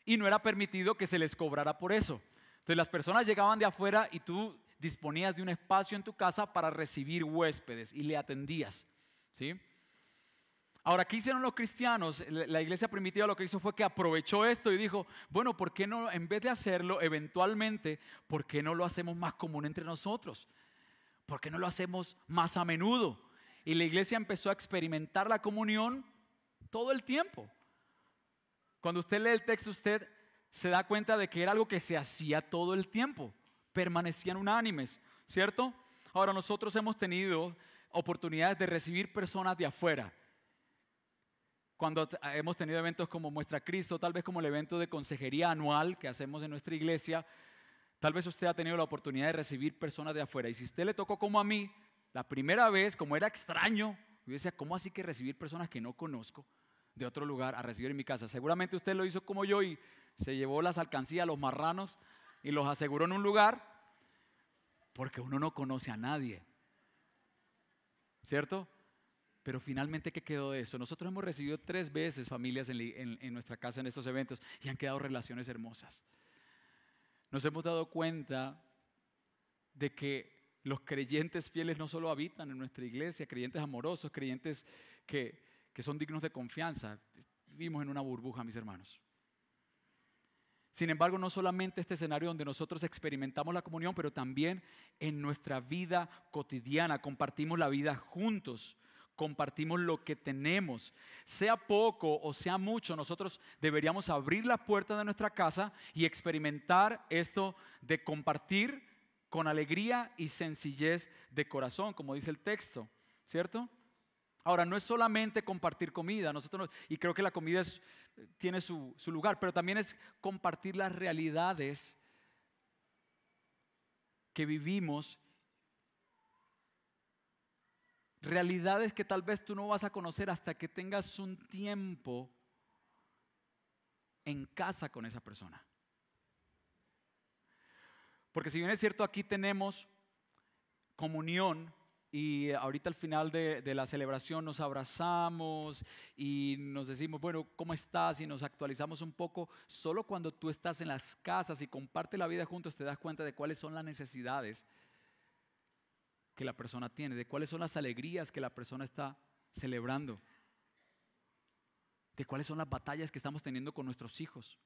Y no era permitido que se les cobrara por eso. Entonces las personas llegaban de afuera y tú disponías de un espacio en tu casa para recibir huéspedes y le atendías. ¿sí? Ahora, ¿qué hicieron los cristianos? La iglesia primitiva lo que hizo fue que aprovechó esto y dijo, bueno, ¿por qué no, en vez de hacerlo eventualmente, ¿por qué no lo hacemos más común entre nosotros? ¿por qué no lo hacemos más a menudo? Y la iglesia empezó a experimentar la comunión todo el tiempo. Cuando usted lee el texto, usted se da cuenta de que era algo que se hacía todo el tiempo. Permanecían unánimes, ¿cierto? Ahora nosotros hemos tenido oportunidades de recibir personas de afuera. Cuando hemos tenido eventos como Muestra Cristo, tal vez como el evento de consejería anual que hacemos en nuestra iglesia, Tal vez usted ha tenido la oportunidad de recibir personas de afuera. Y si usted le tocó como a mí, la primera vez, como era extraño, yo decía, ¿cómo así que recibir personas que no conozco de otro lugar a recibir en mi casa? Seguramente usted lo hizo como yo y se llevó las alcancías, los marranos y los aseguró en un lugar porque uno no conoce a nadie. ¿Cierto? Pero finalmente, ¿qué quedó de eso? Nosotros hemos recibido tres veces familias en, nuestra casa en estos eventos y han quedado relaciones hermosas nos hemos dado cuenta de que los creyentes fieles no solo habitan en nuestra iglesia, creyentes amorosos, creyentes que, son dignos de confianza. Vivimos en una burbuja, mis hermanos. Sin embargo, no solamente este escenario donde nosotros experimentamos la comunión, pero también en nuestra vida cotidiana, compartimos la vida juntos compartimos lo que tenemos. Sea poco o sea mucho, nosotros deberíamos abrir la puerta de nuestra casa y experimentar esto de compartir con alegría y sencillez de corazón, como dice el texto, ¿cierto? Ahora, no es solamente compartir comida, nosotros, y creo que la comida tiene su, su lugar, pero también es compartir las realidades que vivimos realidades que tal vez tú no vas a conocer hasta que tengas un tiempo en casa con esa persona. Porque si bien es cierto, aquí tenemos comunión y ahorita al final de, la celebración nos abrazamos y nos decimos, bueno, ¿cómo estás? Y nos actualizamos un poco. Solo cuando tú estás en las casas y comparte la vida juntos te das cuenta de cuáles son las necesidades que la persona tiene, de cuáles son las alegrías que la persona está celebrando, de cuáles son las batallas que estamos teniendo con nuestros hijos,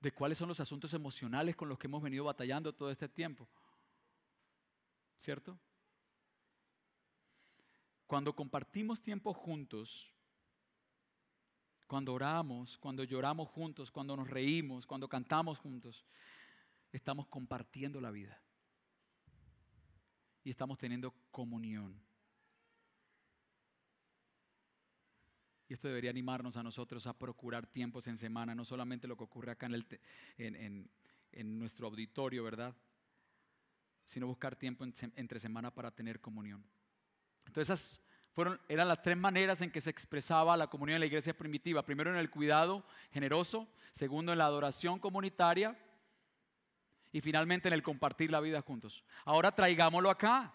de cuáles son los asuntos emocionales con los que hemos venido batallando todo este tiempo. ¿Cierto? Cuando compartimos tiempo juntos, cuando oramos, cuando lloramos juntos, cuando nos reímos, cuando cantamos juntos, estamos compartiendo la vida. Y estamos teniendo comunión. Y esto debería animarnos a nosotros a procurar tiempos en semana, no solamente lo que ocurre acá en, el, en, en nuestro auditorio, ¿verdad? sino buscar tiempo entre semana para tener comunión. Entonces esas fueron, eran las tres maneras en que se expresaba la comunión en la iglesia primitiva. Primero en el cuidado generoso, segundo en la adoración comunitaria y finalmente en el compartir la vida juntos. Ahora traigámoslo acá.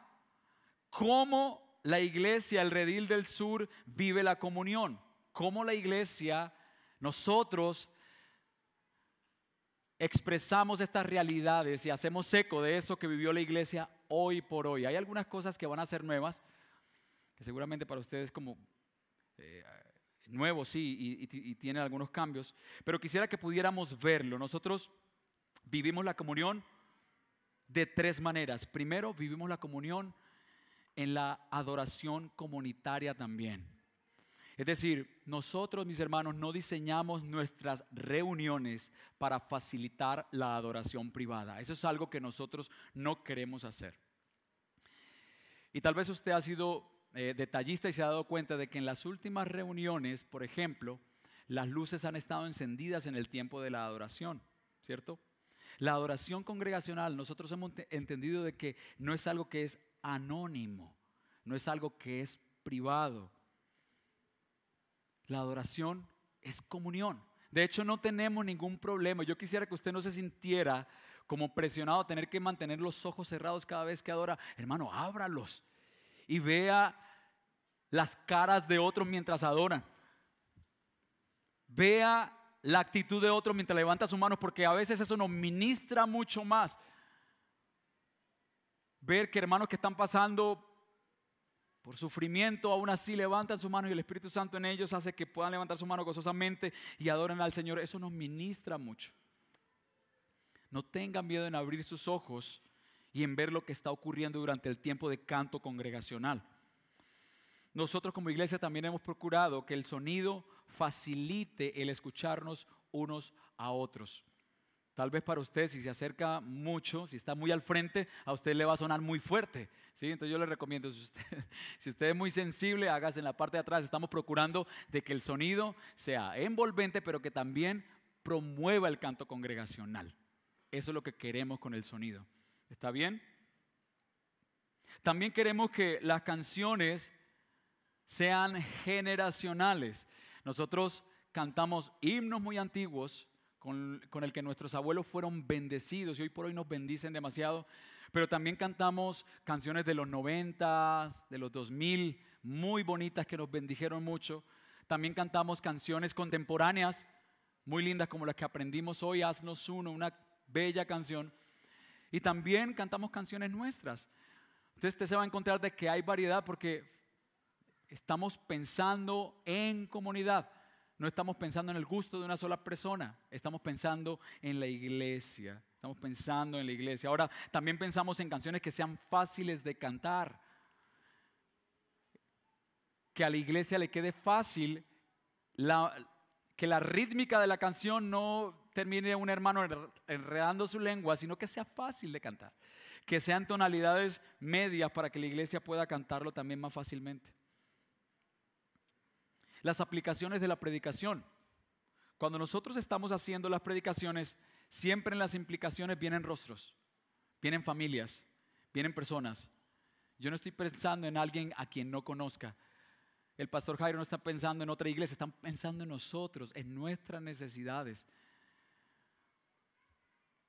¿Cómo la iglesia, el redil del sur, vive la comunión? ¿Cómo la iglesia, nosotros expresamos estas realidades y hacemos eco de eso que vivió la iglesia hoy por hoy. Hay algunas cosas que van a ser nuevas, que seguramente para ustedes como eh, nuevos, sí, y, y tienen algunos cambios, pero quisiera que pudiéramos verlo. Nosotros vivimos la comunión de tres maneras. Primero, vivimos la comunión en la adoración comunitaria también. Es decir, nosotros, mis hermanos, no diseñamos nuestras reuniones para facilitar la adoración privada. Eso es algo que nosotros no queremos hacer. Y tal vez usted ha sido eh, detallista y se ha dado cuenta de que en las últimas reuniones, por ejemplo, las luces han estado encendidas en el tiempo de la adoración, ¿cierto? La adoración congregacional, nosotros hemos entendido de que no es algo que es anónimo, no es algo que es privado la adoración es comunión. De hecho, no tenemos ningún problema. Yo quisiera que usted no se sintiera como presionado a tener que mantener los ojos cerrados cada vez que adora. Hermano, ábralos y vea las caras de otros mientras adoran. Vea la actitud de otros mientras levanta sus manos, porque a veces eso nos ministra mucho más. Ver que hermanos que están pasando por sufrimiento, aún así levantan su mano y el Espíritu Santo en ellos hace que puedan levantar su mano gozosamente y adoren al Señor. Eso nos ministra mucho. No tengan miedo en abrir sus ojos y en ver lo que está ocurriendo durante el tiempo de canto congregacional. Nosotros como iglesia también hemos procurado que el sonido facilite el escucharnos unos a otros. Tal vez para usted, si se acerca mucho, si está muy al frente, a usted le va a sonar muy fuerte. ¿sí? Entonces yo le recomiendo, si usted, es muy sensible, hágase en la parte de atrás. Estamos procurando de que el sonido sea envolvente, pero que también promueva el canto congregacional. Eso es lo que queremos con el sonido. ¿Está bien? También queremos que las canciones sean generacionales. Nosotros cantamos himnos muy antiguos con, el que nuestros abuelos fueron bendecidos y hoy por hoy nos bendicen demasiado. Pero también cantamos canciones de los 90, de los 2000, muy bonitas que nos bendijeron mucho. También cantamos canciones contemporáneas, muy lindas como las que aprendimos hoy, Haznos Uno, una bella canción. Y también cantamos canciones nuestras. Entonces usted se va a encontrar de que hay variedad porque estamos pensando en comunidad. No estamos pensando en el gusto de una sola persona, estamos pensando en la iglesia. Estamos pensando en la iglesia. Ahora también pensamos en canciones que sean fáciles de cantar. Que a la iglesia le quede fácil que la rítmica de la canción no termine un hermano enredando su lengua, sino que sea fácil de cantar. Que sean tonalidades medias para que la iglesia pueda cantarlo también más fácilmente. Las aplicaciones de la predicación. Cuando nosotros estamos haciendo las predicaciones, siempre en las implicaciones vienen rostros, vienen familias, vienen personas. Yo no estoy pensando en alguien a quien no conozca. El pastor Jairo no está pensando en otra iglesia, están pensando en nosotros, en nuestras necesidades.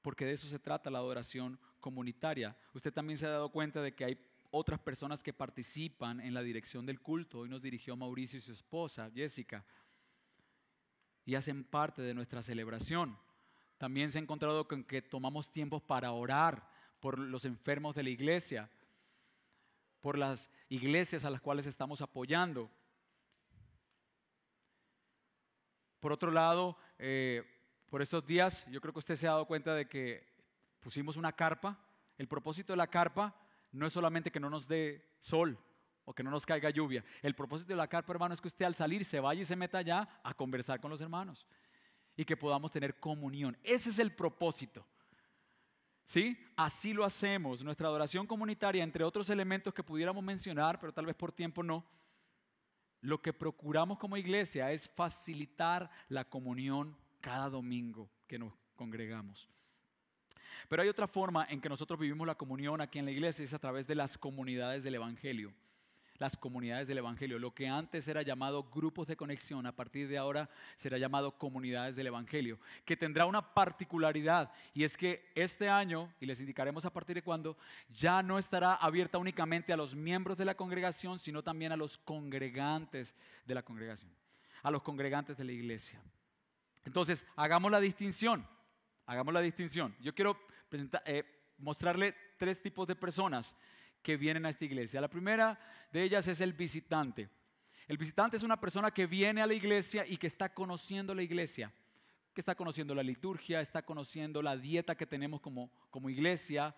porque de eso se trata la adoración comunitaria. Usted también se ha dado cuenta de que hay otras personas que participan en la dirección del culto. Hoy nos dirigió Mauricio y su esposa, Jessica, y hacen parte de nuestra celebración. También se ha encontrado con que tomamos tiempo para orar por los enfermos de la iglesia, por las iglesias a las cuales estamos apoyando. Por otro lado, eh, por estos días, yo creo que usted se ha dado cuenta de que pusimos una carpa. El propósito de la carpa no es solamente que no nos dé sol o que no nos caiga lluvia. El propósito de la carpa, hermano, es que usted al salir se vaya y se meta allá a conversar con los hermanos y que podamos tener comunión. Ese es el propósito. ¿Sí? Así lo hacemos. Nuestra adoración comunitaria, entre otros elementos que pudiéramos mencionar, pero tal vez por tiempo no, lo que procuramos como iglesia es facilitar la comunión cada domingo que nos congregamos. Pero hay otra forma en que nosotros vivimos la comunión aquí en la iglesia, es a través de las comunidades del Evangelio las comunidades del Evangelio. Lo que antes era llamado grupos de conexión, a partir de ahora será llamado comunidades del Evangelio, que tendrá una particularidad y es que este año, y les indicaremos a partir de cuándo, ya no estará abierta únicamente a los miembros de la congregación, sino también a los congregantes de la congregación, a los congregantes de la iglesia. Entonces, hagamos la distinción, hagamos la distinción. Yo quiero eh, mostrarle tres tipos de personas que vienen a esta iglesia. La primera de ellas es el visitante. El visitante es una persona que viene a la iglesia y que está conociendo la iglesia, que está conociendo la liturgia, está conociendo la dieta que tenemos como, como iglesia,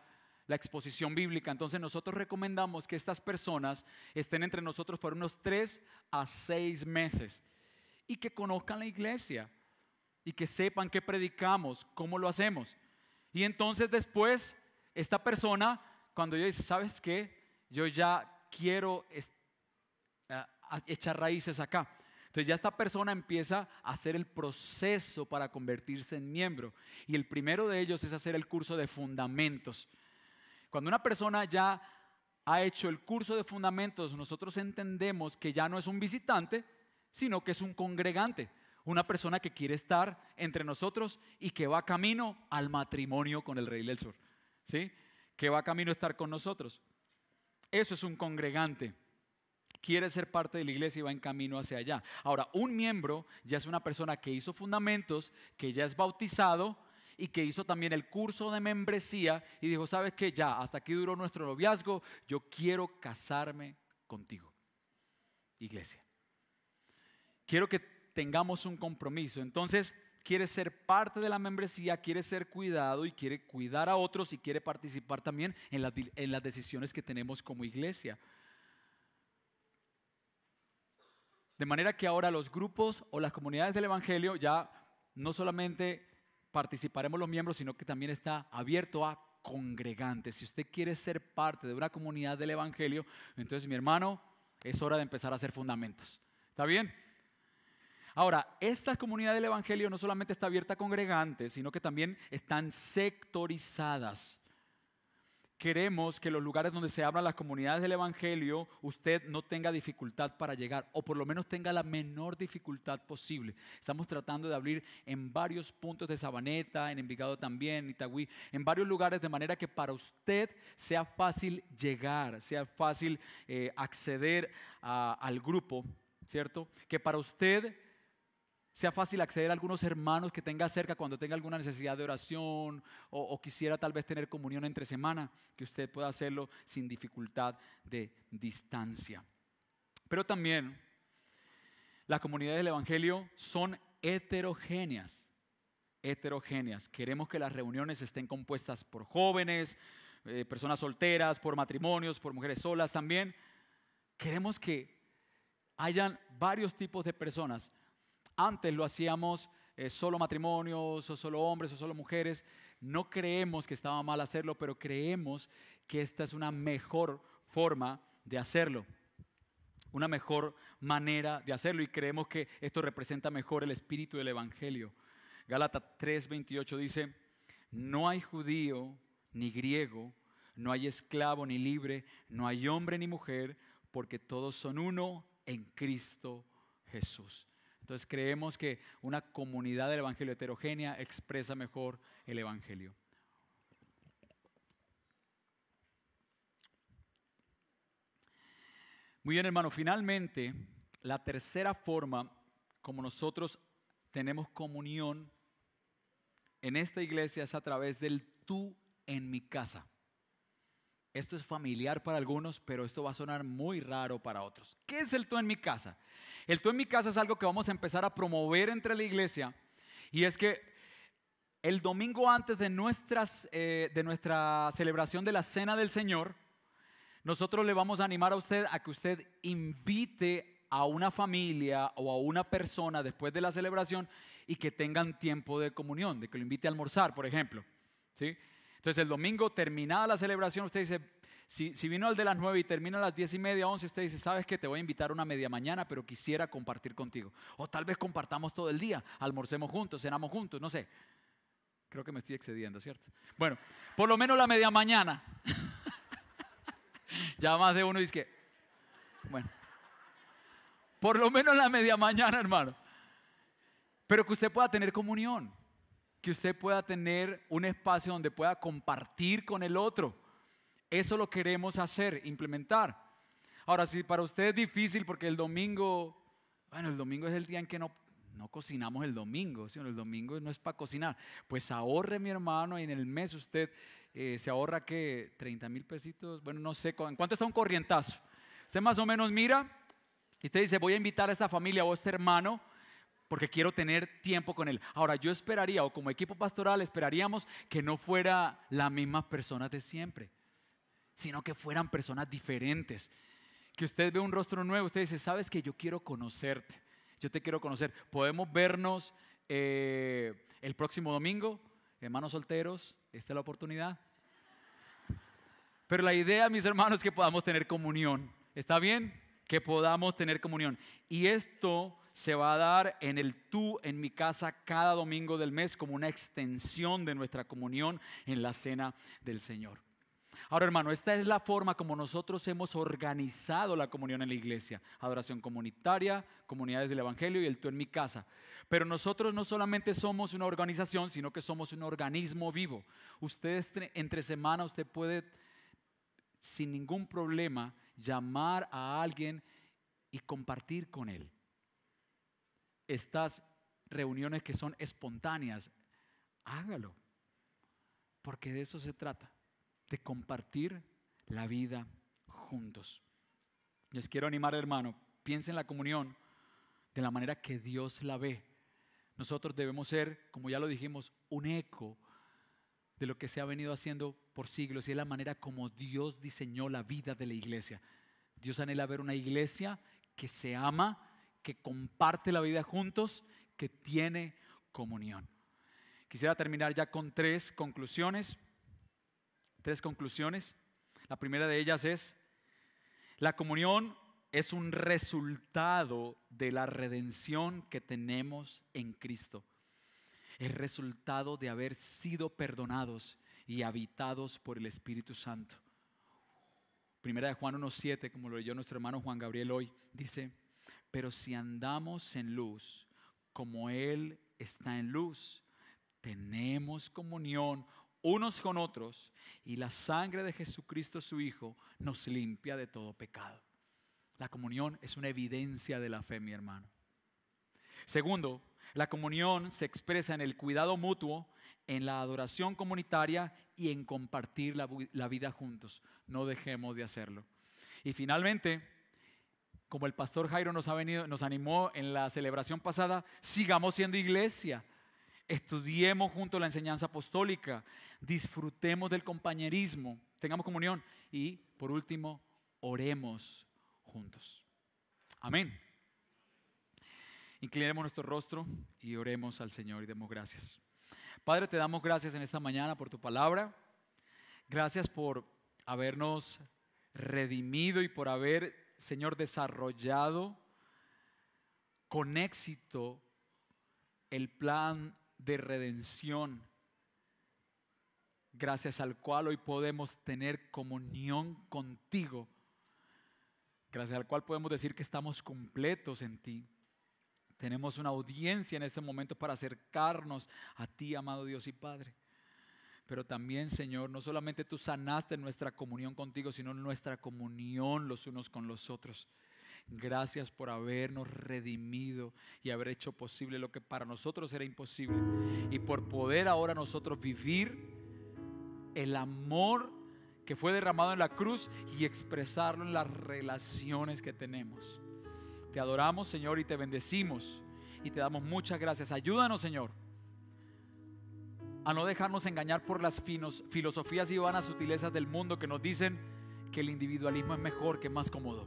la exposición bíblica. Entonces nosotros recomendamos que estas personas estén entre nosotros por unos tres a seis meses y que conozcan la iglesia y que sepan qué predicamos, cómo lo hacemos. Y entonces después esta persona cuando yo dice, ¿sabes qué? Yo ya quiero echar raíces acá. Entonces ya esta persona empieza a hacer el proceso para convertirse en miembro. Y el primero de ellos es hacer el curso de fundamentos. Cuando una persona ya ha hecho el curso de fundamentos, nosotros entendemos que ya no es un visitante, sino que es un congregante, una persona que quiere estar entre nosotros y que va camino al matrimonio con el Rey del Sur. ¿Sí? que va camino a estar con nosotros. Eso es un congregante. Quiere ser parte de la iglesia y va en camino hacia allá. Ahora, un miembro ya es una persona que hizo fundamentos, que ya es bautizado y que hizo también el curso de membresía y dijo, ¿sabes qué? Ya, hasta aquí duró nuestro noviazgo, yo quiero casarme contigo. Iglesia. Quiero que tengamos un compromiso. Entonces, quiere ser parte de la membresía, quiere ser cuidado y quiere cuidar a otros y quiere participar también en las, en las decisiones que tenemos como iglesia. De manera que ahora los grupos o las comunidades del Evangelio ya no solamente participaremos los miembros, sino que también está abierto a congregantes. Si usted quiere ser parte de una comunidad del Evangelio, entonces mi hermano, es hora de empezar a hacer fundamentos. ¿Está bien? Ahora, esta comunidad del Evangelio no solamente está abierta a congregantes, sino que también están sectorizadas. Queremos que los lugares donde se hablan las comunidades del Evangelio, usted no tenga dificultad para llegar, o por lo menos tenga la menor dificultad posible. Estamos tratando de abrir en varios puntos de Sabaneta, en Envigado también, en Itagüí, en varios lugares, de manera que para usted sea fácil llegar, sea fácil eh, acceder al grupo, ¿cierto? Que para usted sea fácil acceder a algunos hermanos que tenga cerca cuando tenga alguna necesidad de oración o, quisiera tal vez tener comunión entre semana, que usted pueda hacerlo sin dificultad de distancia. Pero también las comunidades del Evangelio son heterogéneas, heterogéneas. Queremos que las reuniones estén compuestas por jóvenes, eh, personas solteras, por matrimonios, por mujeres solas también. Queremos que hayan varios tipos de personas antes lo hacíamos eh, solo matrimonios, o solo hombres, o solo mujeres. No creemos que estaba mal hacerlo, pero creemos que esta es una mejor forma de hacerlo. Una mejor manera de hacerlo y creemos que esto representa mejor el espíritu del Evangelio. Gálatas 3:28 dice, no hay judío ni griego, no hay esclavo ni libre, no hay hombre ni mujer, porque todos son uno en Cristo Jesús. Entonces creemos que una comunidad del Evangelio heterogénea expresa mejor el Evangelio. Muy bien, hermano, finalmente, la tercera forma como nosotros tenemos comunión en esta iglesia es a través del tú en mi casa. Esto es familiar para algunos, pero esto va a sonar muy raro para otros. ¿Qué es el tú en mi casa? El tú en mi casa es algo que vamos a empezar a promover entre la iglesia y es que el domingo antes de, nuestras, eh, de nuestra celebración de la Cena del Señor, nosotros le vamos a animar a usted a que usted invite a una familia o a una persona después de la celebración y que tengan tiempo de comunión, de que lo invite a almorzar, por ejemplo. ¿sí? Entonces el domingo terminada la celebración, usted dice, si, vino al de las nueve y termina a las diez y media, once, usted dice, sabes que te voy a invitar una media mañana, pero quisiera compartir contigo. O tal vez compartamos todo el día, almorcemos juntos, cenamos juntos, no sé. Creo que me estoy excediendo, ¿cierto? Bueno, por lo menos la media mañana. ya más de uno dice que, bueno, por lo menos la media mañana, hermano. Pero que usted pueda tener comunión, que usted pueda tener un espacio donde pueda compartir con el otro. Eso lo queremos hacer, implementar. Ahora, si para usted es difícil porque el domingo, bueno, el domingo es el día en que no, no cocinamos el domingo, sino el domingo no es para cocinar. Pues ahorre mi hermano y en el mes usted eh, se ahorra que 30 mil pesitos, bueno, no sé, ¿en cuánto está un corrientazo? Usted más o menos mira y usted dice, voy a invitar a esta familia o a este hermano porque quiero tener tiempo con él. Ahora, yo esperaría, o como equipo pastoral, esperaríamos que no fuera las mismas personas de siempre, sino que fueran personas diferentes. Que usted ve un rostro nuevo, usted dice, sabes que yo quiero conocerte, yo te quiero conocer. Podemos vernos eh, el próximo domingo, hermanos solteros, esta es la oportunidad. Pero la idea, mis hermanos, es que podamos tener comunión. ¿Está bien? Que podamos tener comunión. Y esto se va a dar en el tú en mi casa cada domingo del mes como una extensión de nuestra comunión en la cena del Señor. Ahora, hermano, esta es la forma como nosotros hemos organizado la comunión en la iglesia. Adoración comunitaria, comunidades del Evangelio y el tú en mi casa. Pero nosotros no solamente somos una organización, sino que somos un organismo vivo. Usted entre semana, usted puede sin ningún problema llamar a alguien y compartir con él. Estas reuniones que son espontáneas, hágalo, porque de eso se trata, de compartir la vida juntos. Les quiero animar, hermano, piensen en la comunión de la manera que Dios la ve. Nosotros debemos ser, como ya lo dijimos, un eco de lo que se ha venido haciendo por siglos y es la manera como Dios diseñó la vida de la iglesia. Dios anhela ver una iglesia que se ama, que comparte la vida juntos, que tiene comunión. Quisiera terminar ya con tres conclusiones. Tres conclusiones. La primera de ellas es, la comunión es un resultado de la redención que tenemos en Cristo es resultado de haber sido perdonados y habitados por el Espíritu Santo. Primera de Juan 1.7, como lo leyó nuestro hermano Juan Gabriel hoy, dice, pero si andamos en luz, como Él está en luz, tenemos comunión unos con otros y la sangre de Jesucristo su Hijo nos limpia de todo pecado. La comunión es una evidencia de la fe, mi hermano. Segundo, la comunión se expresa en el cuidado mutuo, en la adoración comunitaria y en compartir la, vida juntos. No dejemos de hacerlo. Y finalmente, como el pastor Jairo nos, ha venido, nos animó en la celebración pasada, sigamos siendo iglesia. Estudiemos juntos la enseñanza apostólica, disfrutemos del compañerismo, tengamos comunión y, por último, oremos juntos. Amén. Inclinemos nuestro rostro y oremos al Señor y demos gracias. Padre, te damos gracias en esta mañana por tu palabra. Gracias por habernos redimido y por haber, Señor, desarrollado con éxito el plan de redención, gracias al cual hoy podemos tener comunión contigo, gracias al cual podemos decir que estamos completos en ti. Tenemos una audiencia en este momento para acercarnos a ti, amado Dios y Padre. Pero también, Señor, no solamente tú sanaste nuestra comunión contigo, sino nuestra comunión los unos con los otros. Gracias por habernos redimido y haber hecho posible lo que para nosotros era imposible. Y por poder ahora nosotros vivir el amor que fue derramado en la cruz y expresarlo en las relaciones que tenemos. Te adoramos, Señor, y te bendecimos y te damos muchas gracias. Ayúdanos, Señor, a no dejarnos engañar por las filosofías y vanas sutilezas del mundo que nos dicen que el individualismo es mejor, que más cómodo,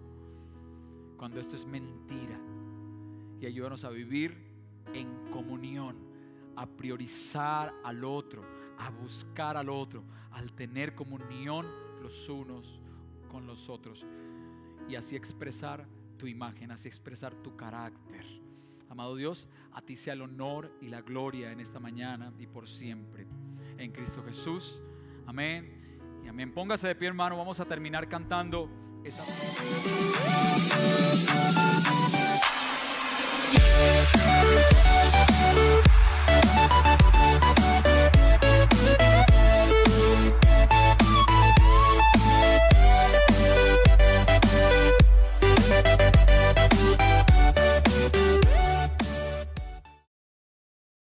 cuando esto es mentira. Y ayúdanos a vivir en comunión, a priorizar al otro, a buscar al otro, al tener comunión los unos con los otros y así expresar tu imagen, así expresar tu carácter. Amado Dios, a ti sea el honor y la gloria en esta mañana y por siempre. En Cristo Jesús. Amén. Y amén. Póngase de pie, hermano. Vamos a terminar cantando Estamos...